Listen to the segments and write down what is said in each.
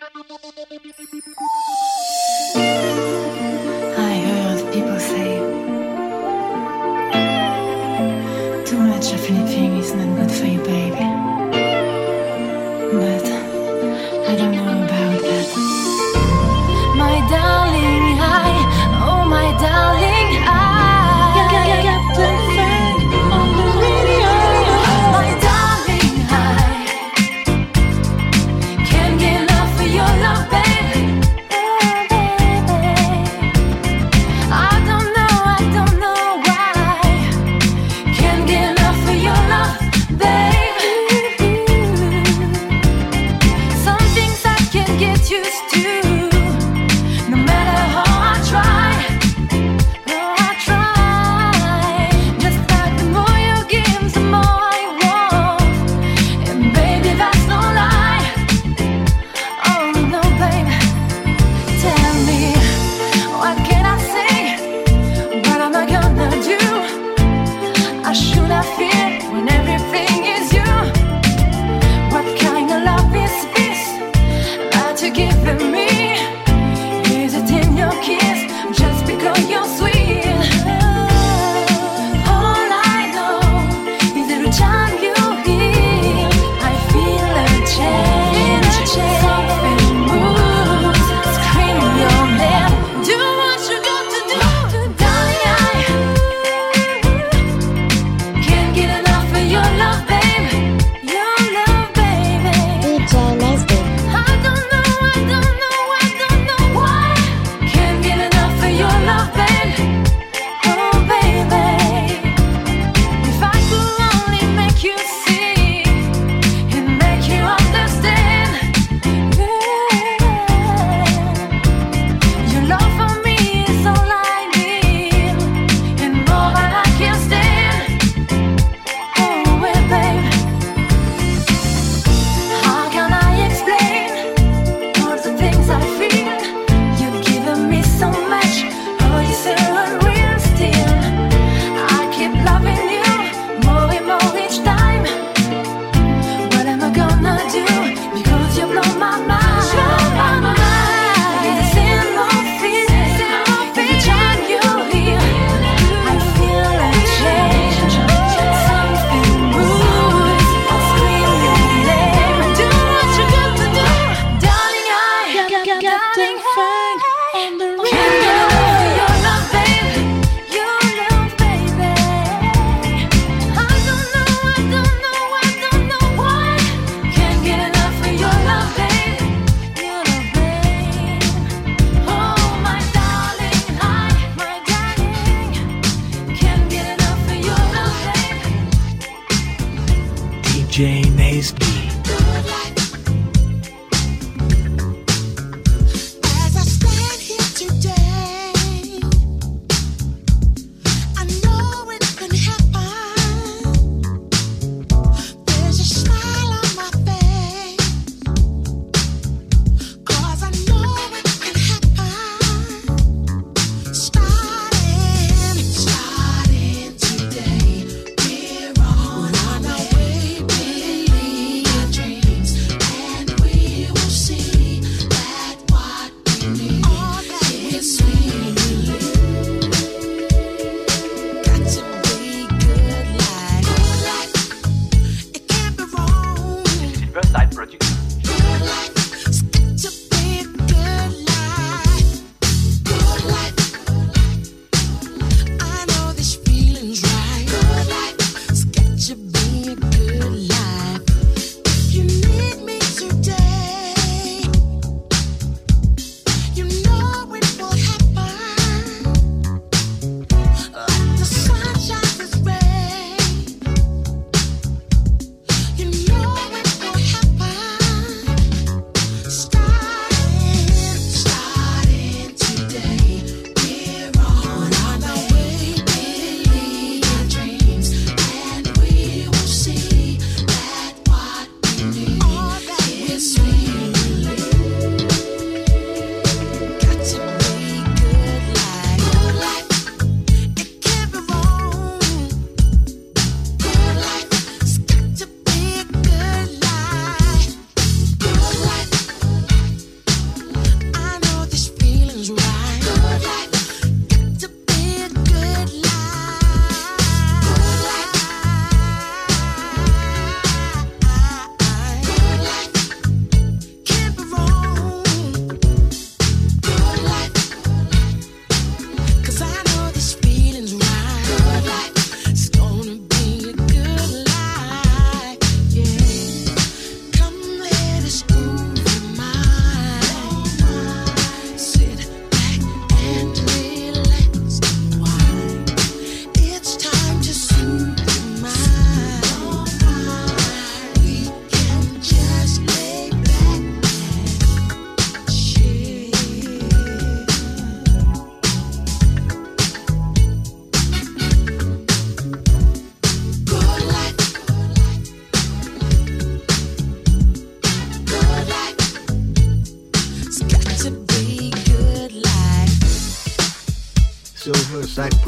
Thank you.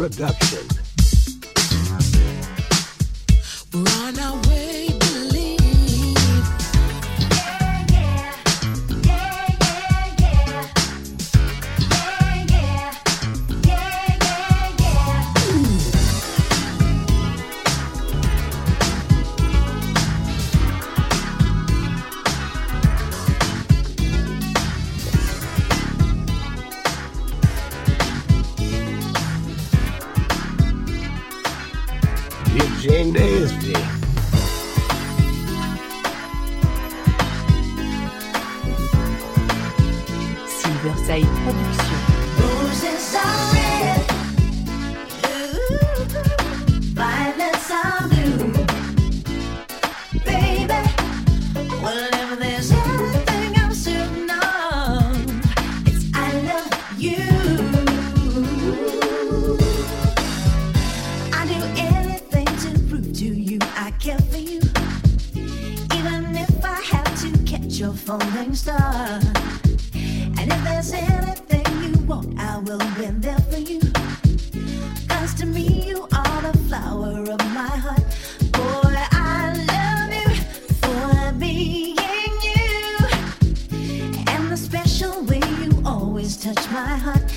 production. touch my heart.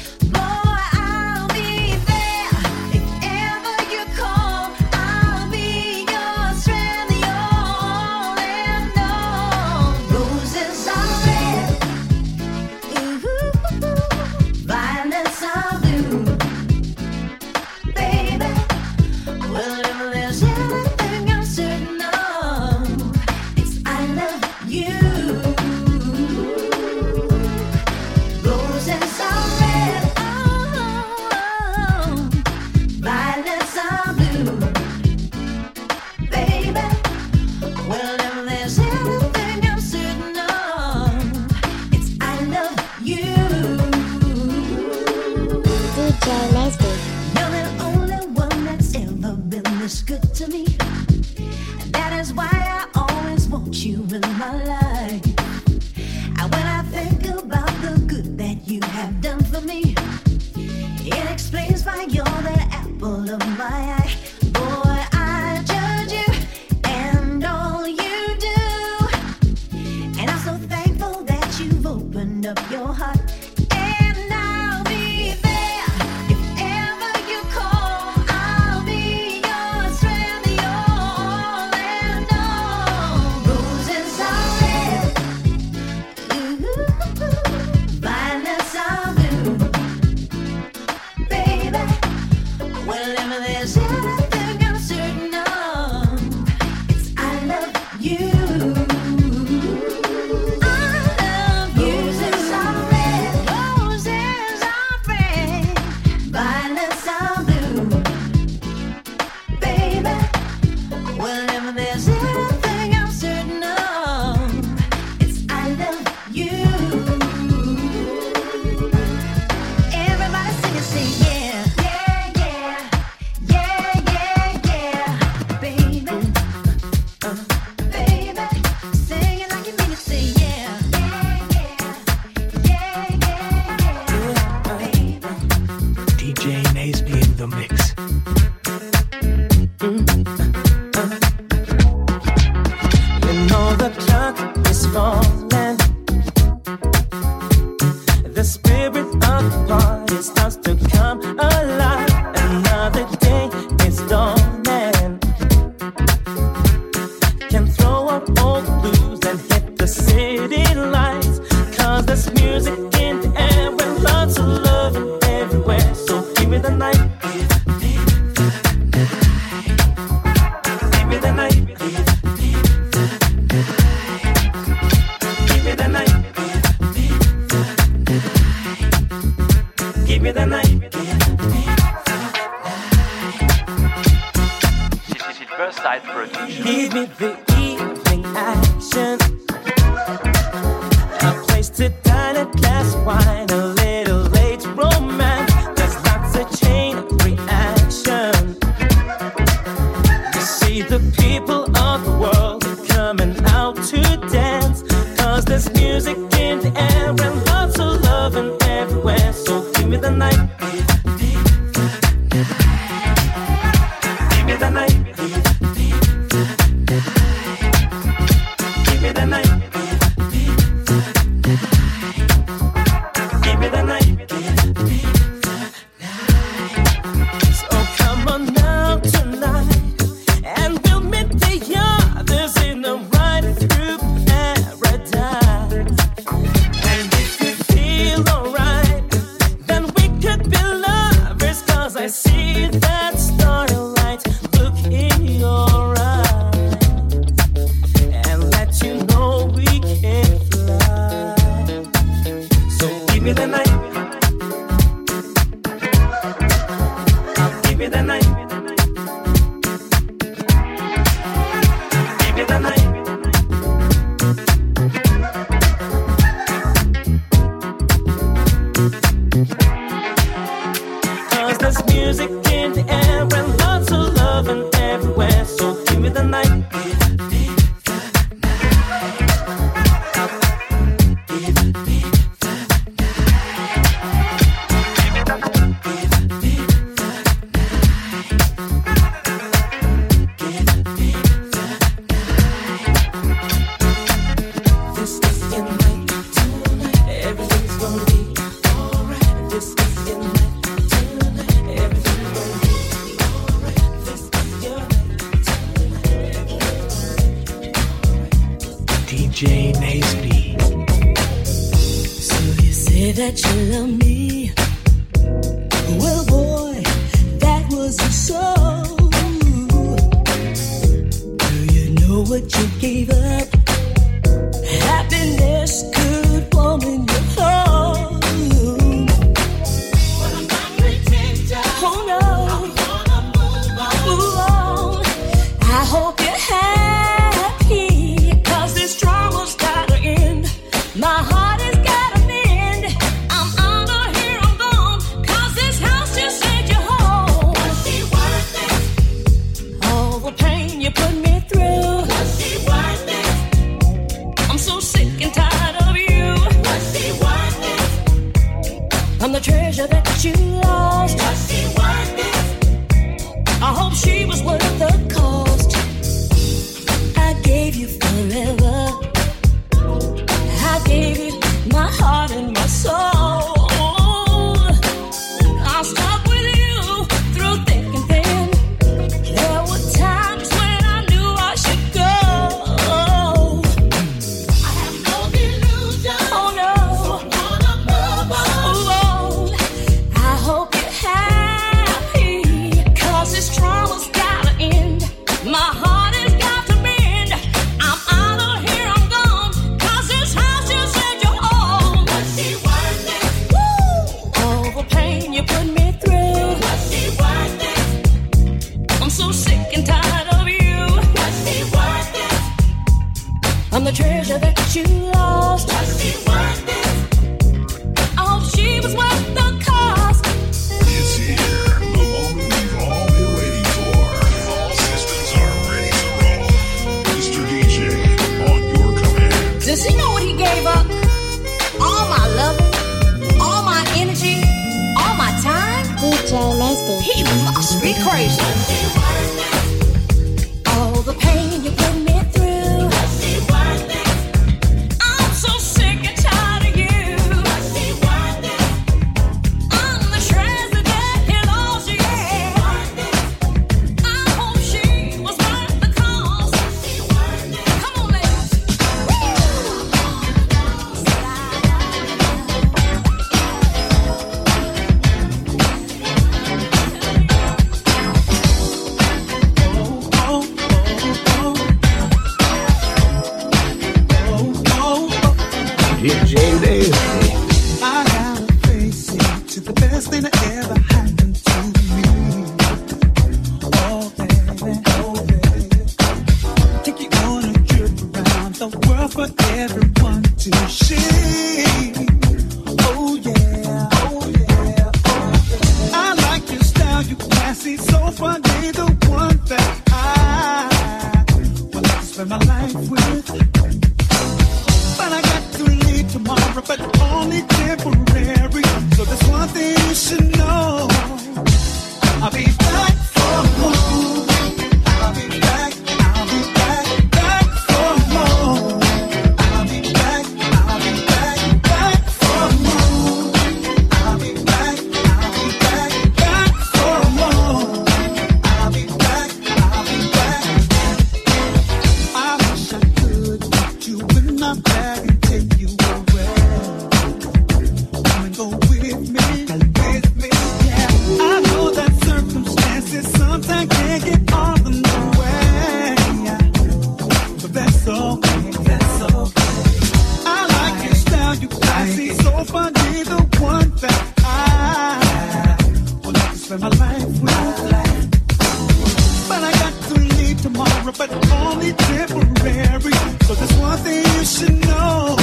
but only temporary. So there's one thing you should know.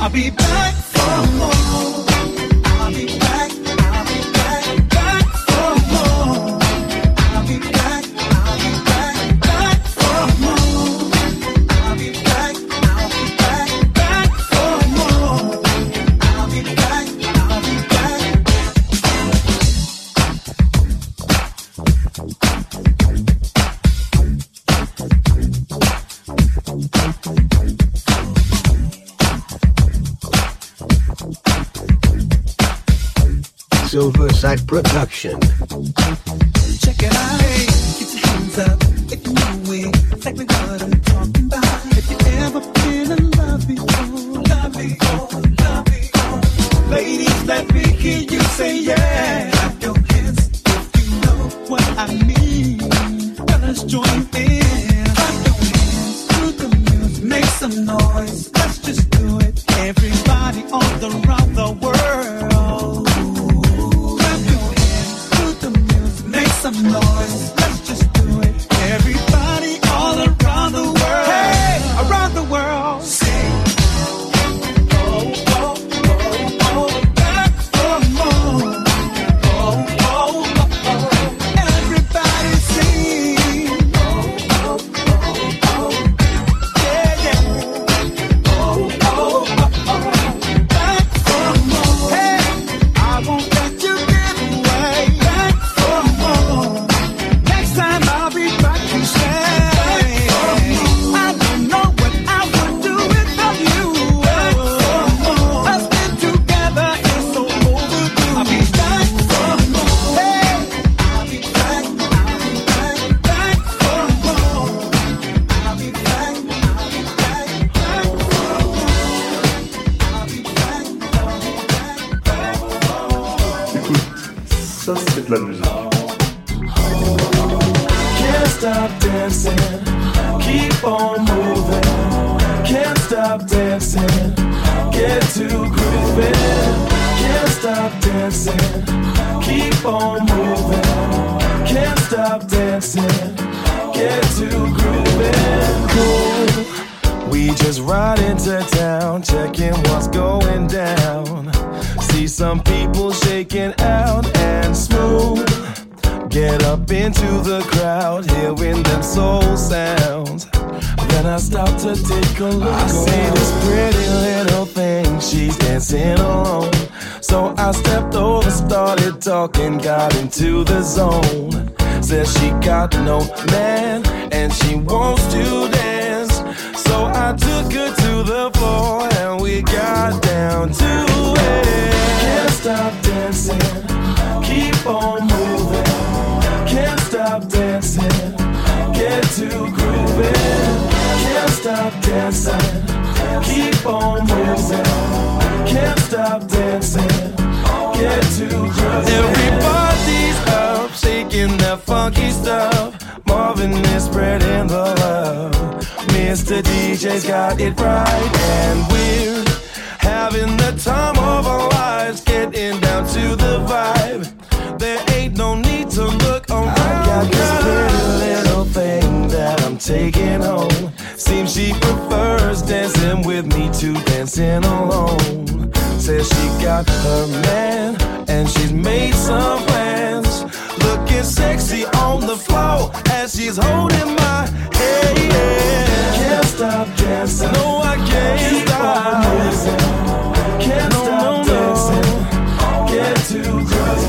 I'll be back for more. Silverside production. Check it out. Hey, get your hands up if you know it. Exactly what I'm talking about. If you ever been in love before, love before, love before. Ladies, let me hear you say yeah. Clap your hands if you know what I mean. Fellas, join in. Clap your hands to the music. Make some noise. Let's just do it. Everybody all around the world. I'm taking home. Seems she prefers dancing with me to dancing alone. Says she got her man and she's made some plans. Looking sexy on the floor as she's holding my head. Can't stop dancing. No, I can't Keep stop on dancing. Can't stop dancing. Get too close.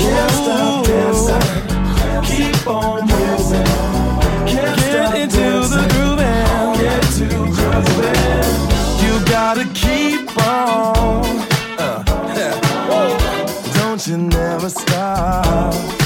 Can't stop dancing. Keep on dancing. Get into the groove and get to grooving. You gotta keep on. Uh, Don't you never stop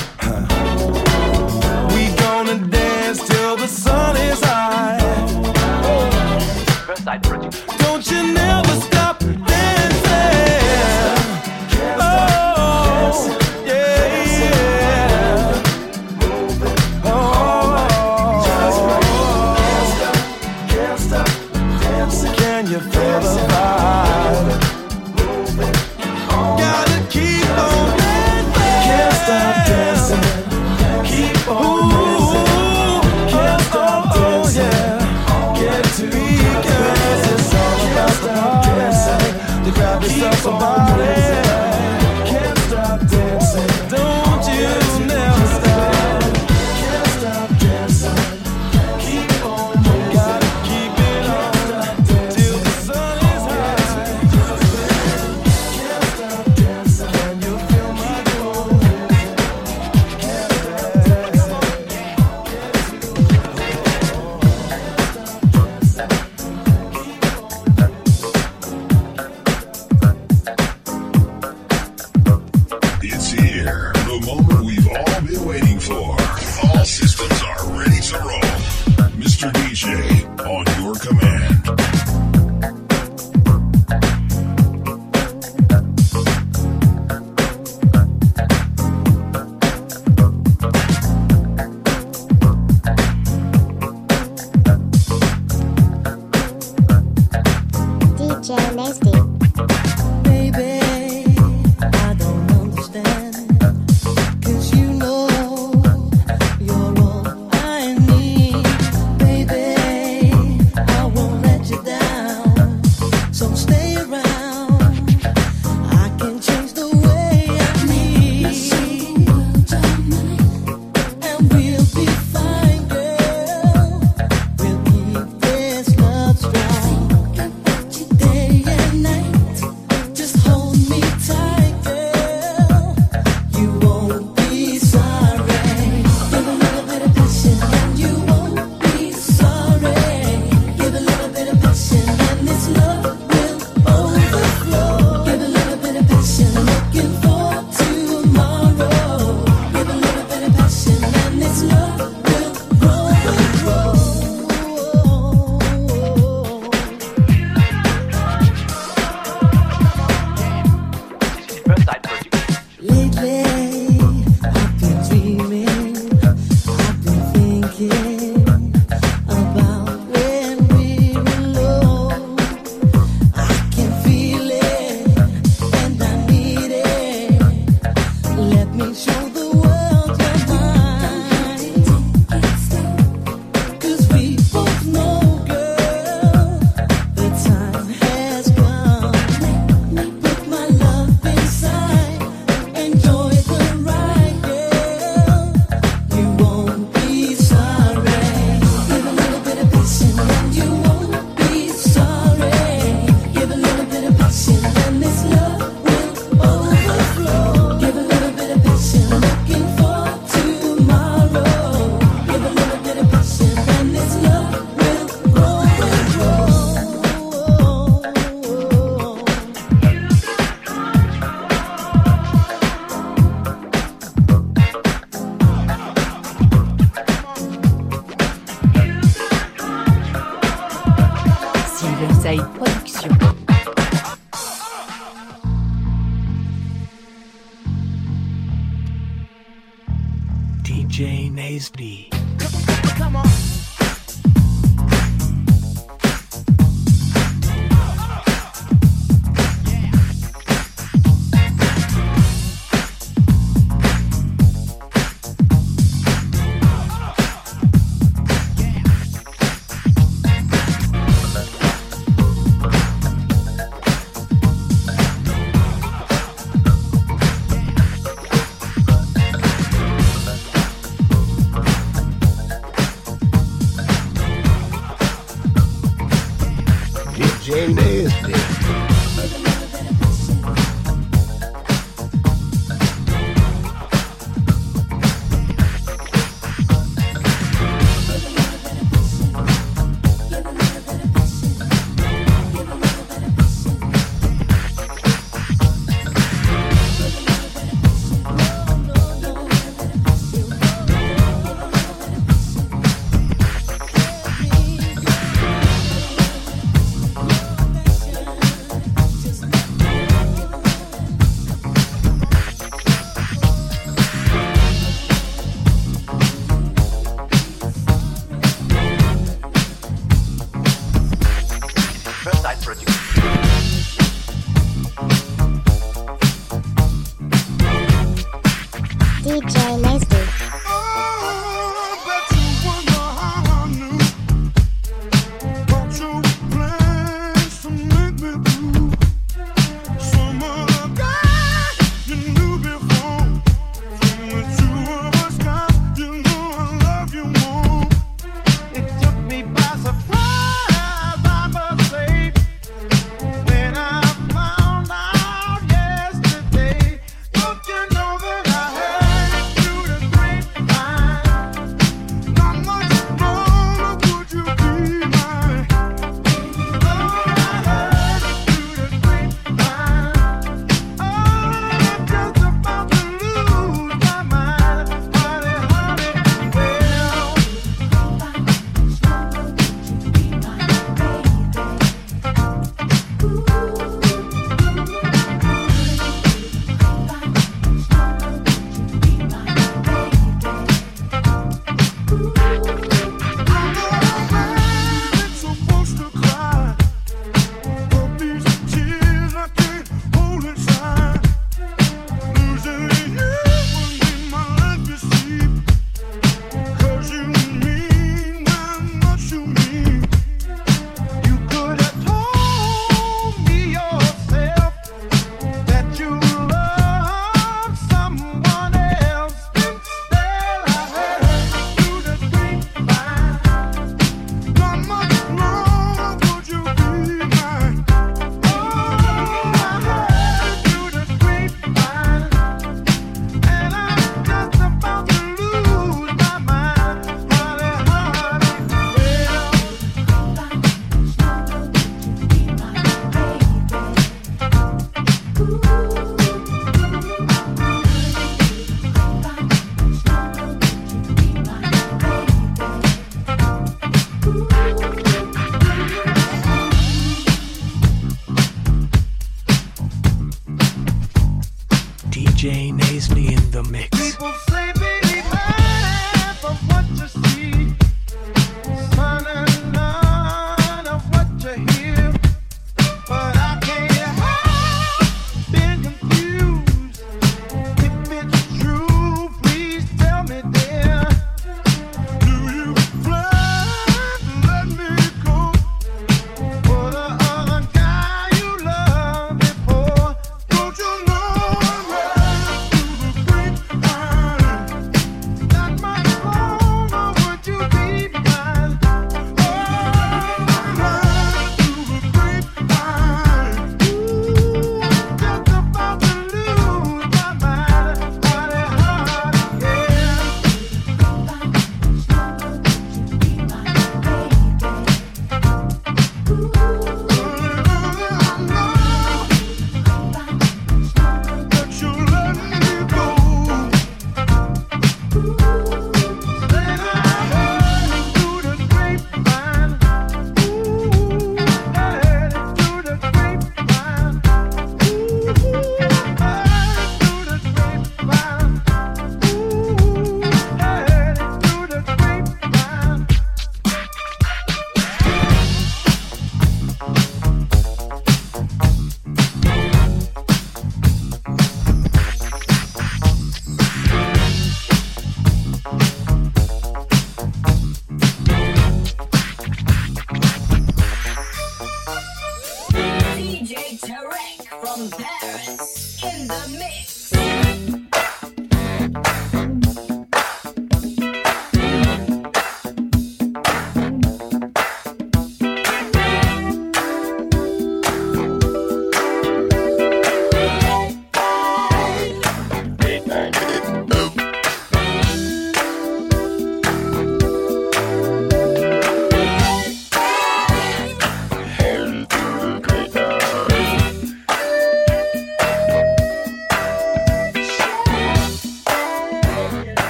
DJ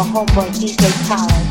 my homeboy DJ Khaled.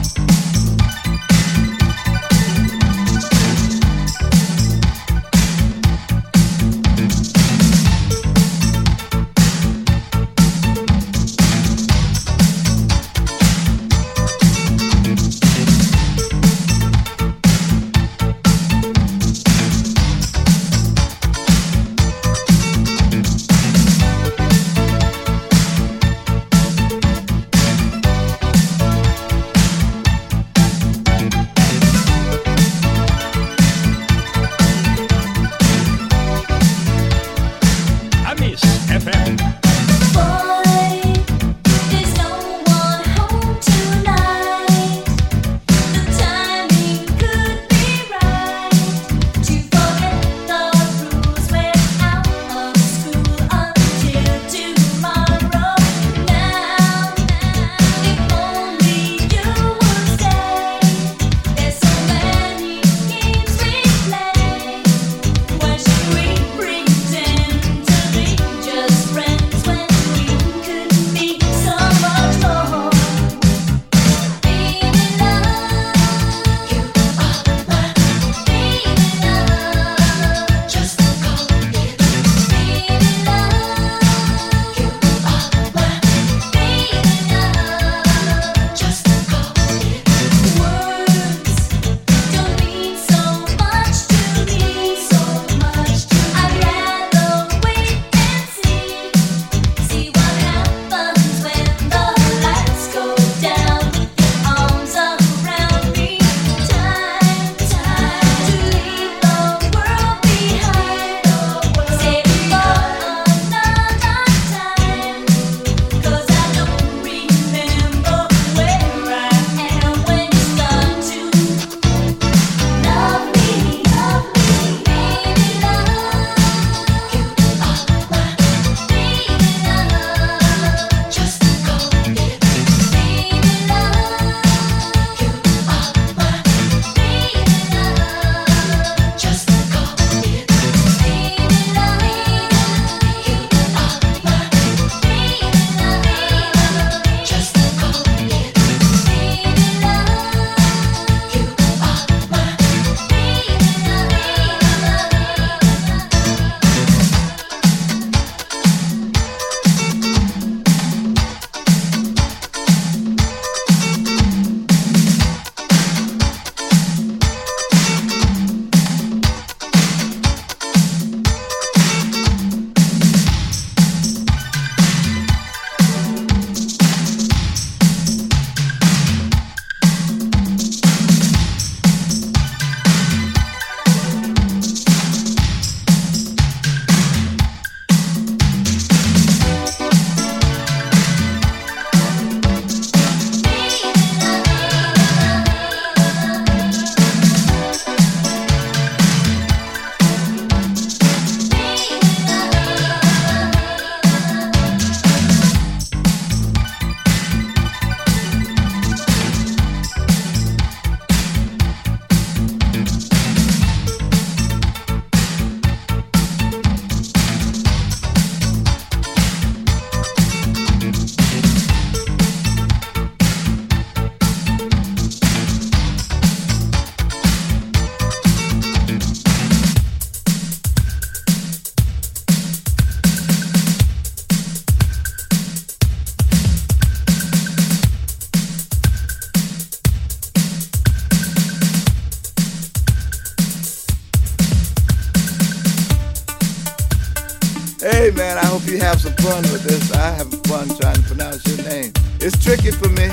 you have some fun with this. I have fun trying to pronounce your name. It's tricky for me.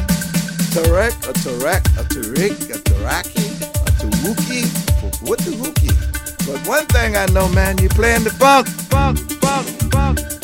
Tarek, a Tarek, a Tarek, a Taraki, a Tawuki, what the But one thing I know, man, you're playing the funk, funk, funk, funk.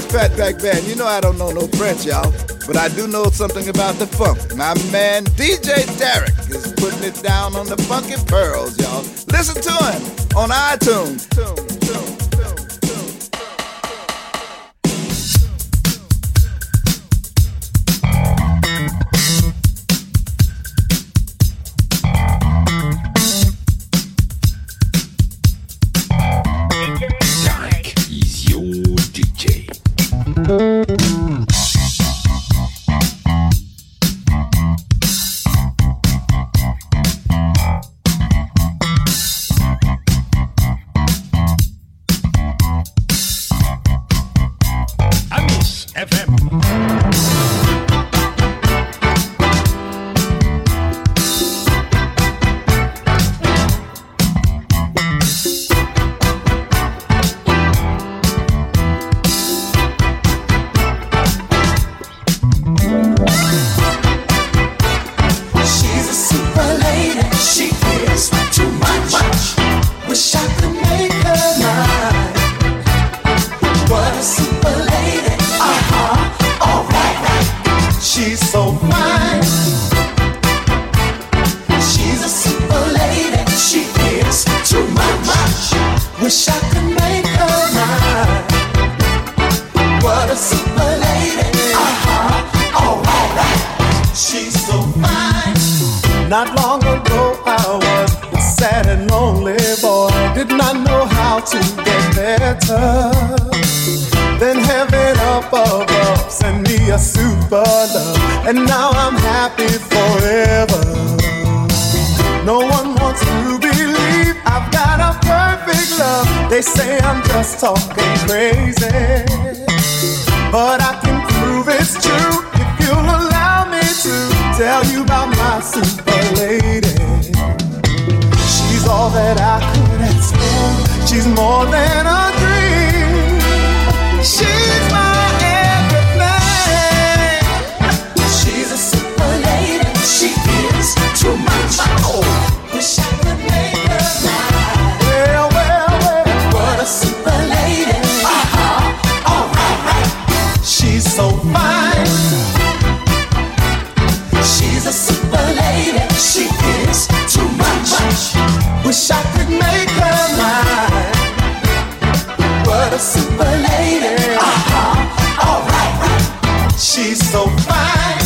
is Fatback Band. You know I don't know no French, y'all, but I do know something about the funk. My man DJ Derek is putting it down on the funky pearls, y'all. Listen to him on iTunes. Super love, and now I'm happy forever. No one wants to believe I've got a perfect love. They say I'm just talking crazy, but I can prove it's true if you'll allow me to tell you about my super lady. She's all that I could ask for. She's more than a dream. She's Wish I could make her mine. What a super lady. Uh huh. Alright, right. She's so fine.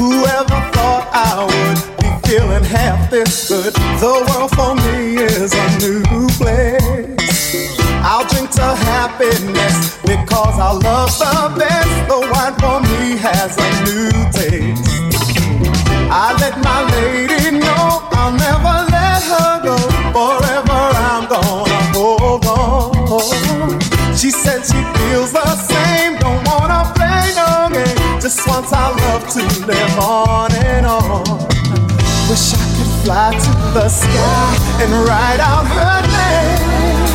Whoever thought I would be feeling half this good? The world for me is a new place. I'll drink to happiness because our love's the best. The wine for me has a new taste. I let my lady know I'll never. Forever I'm gonna hold on. She said she feels the same, don't wanna play no game. Just wants our love to live on and on. Wish I could fly to the sky and write out her name.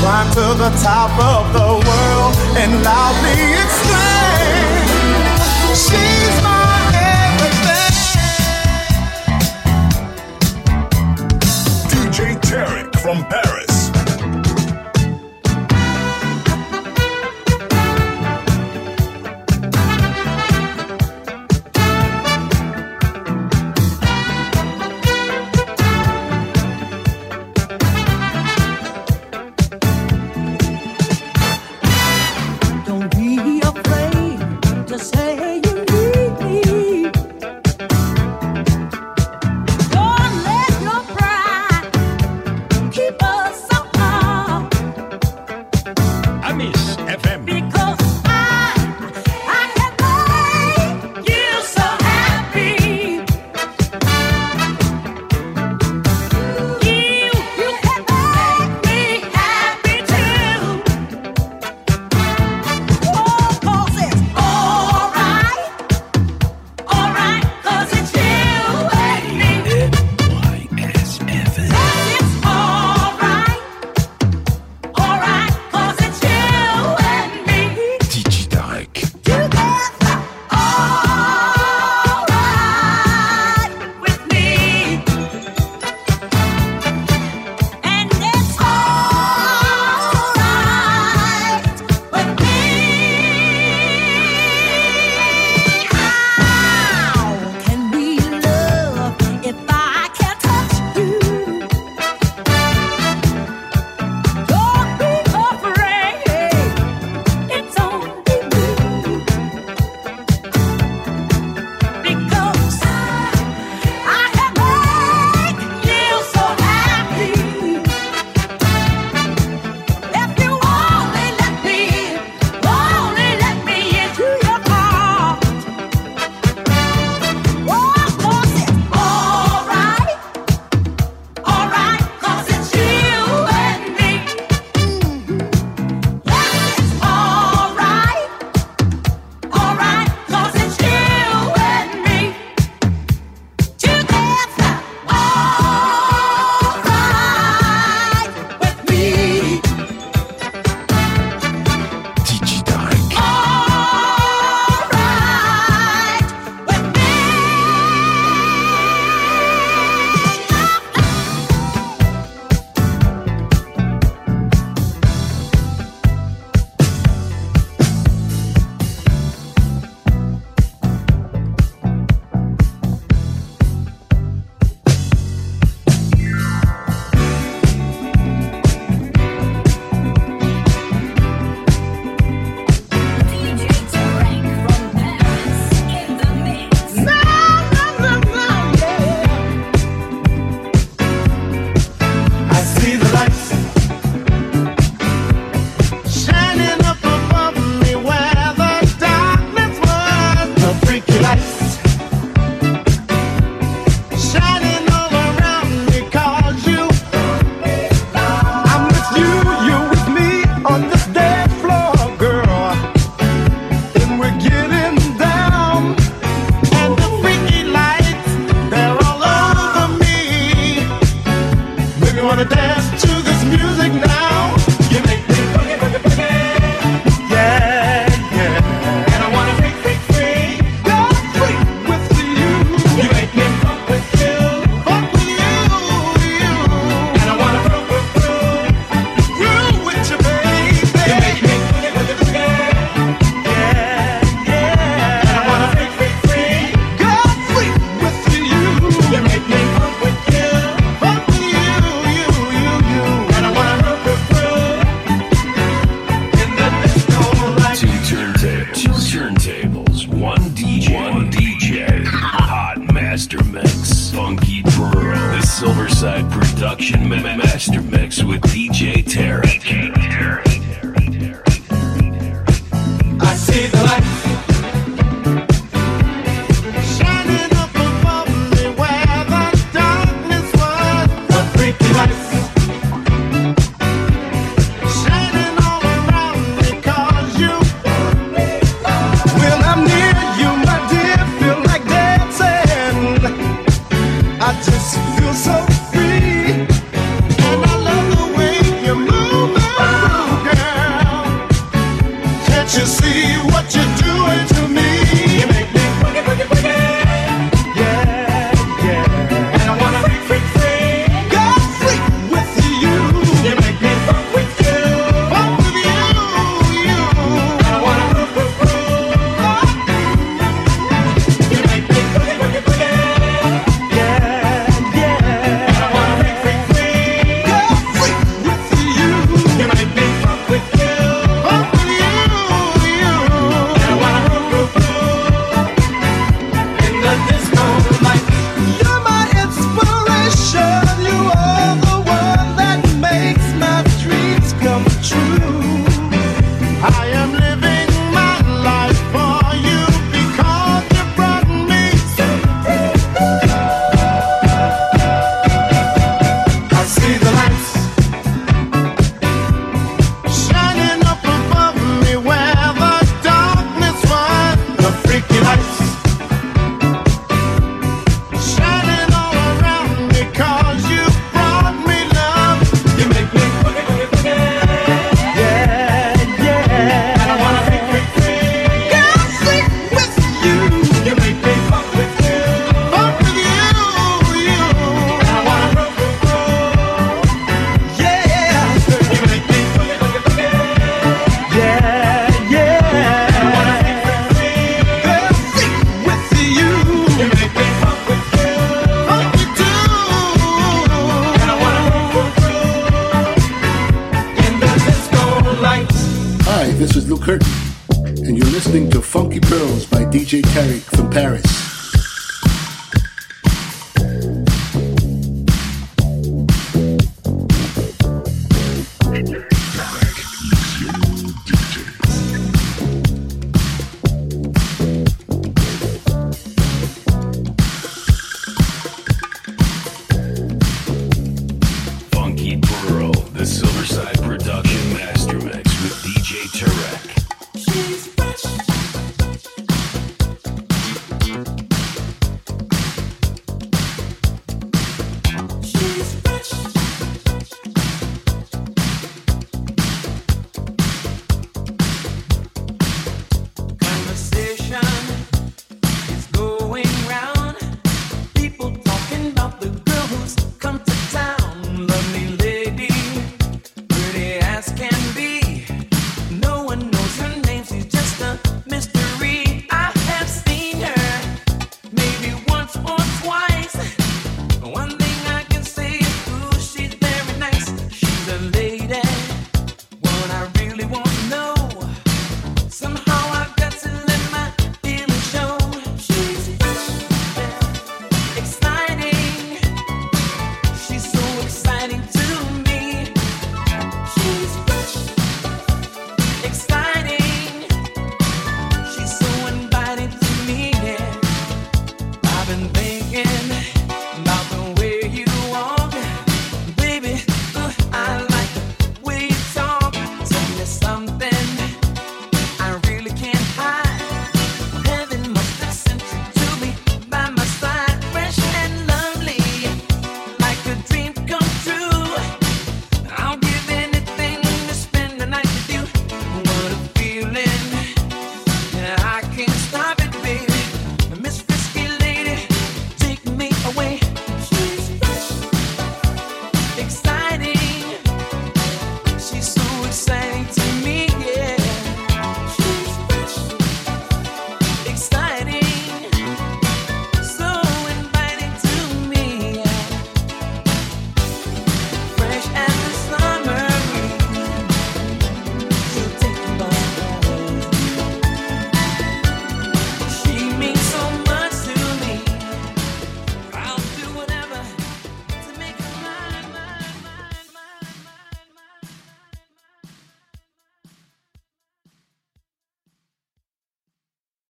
Climb to the top of the world and loudly exclaim. From Paris.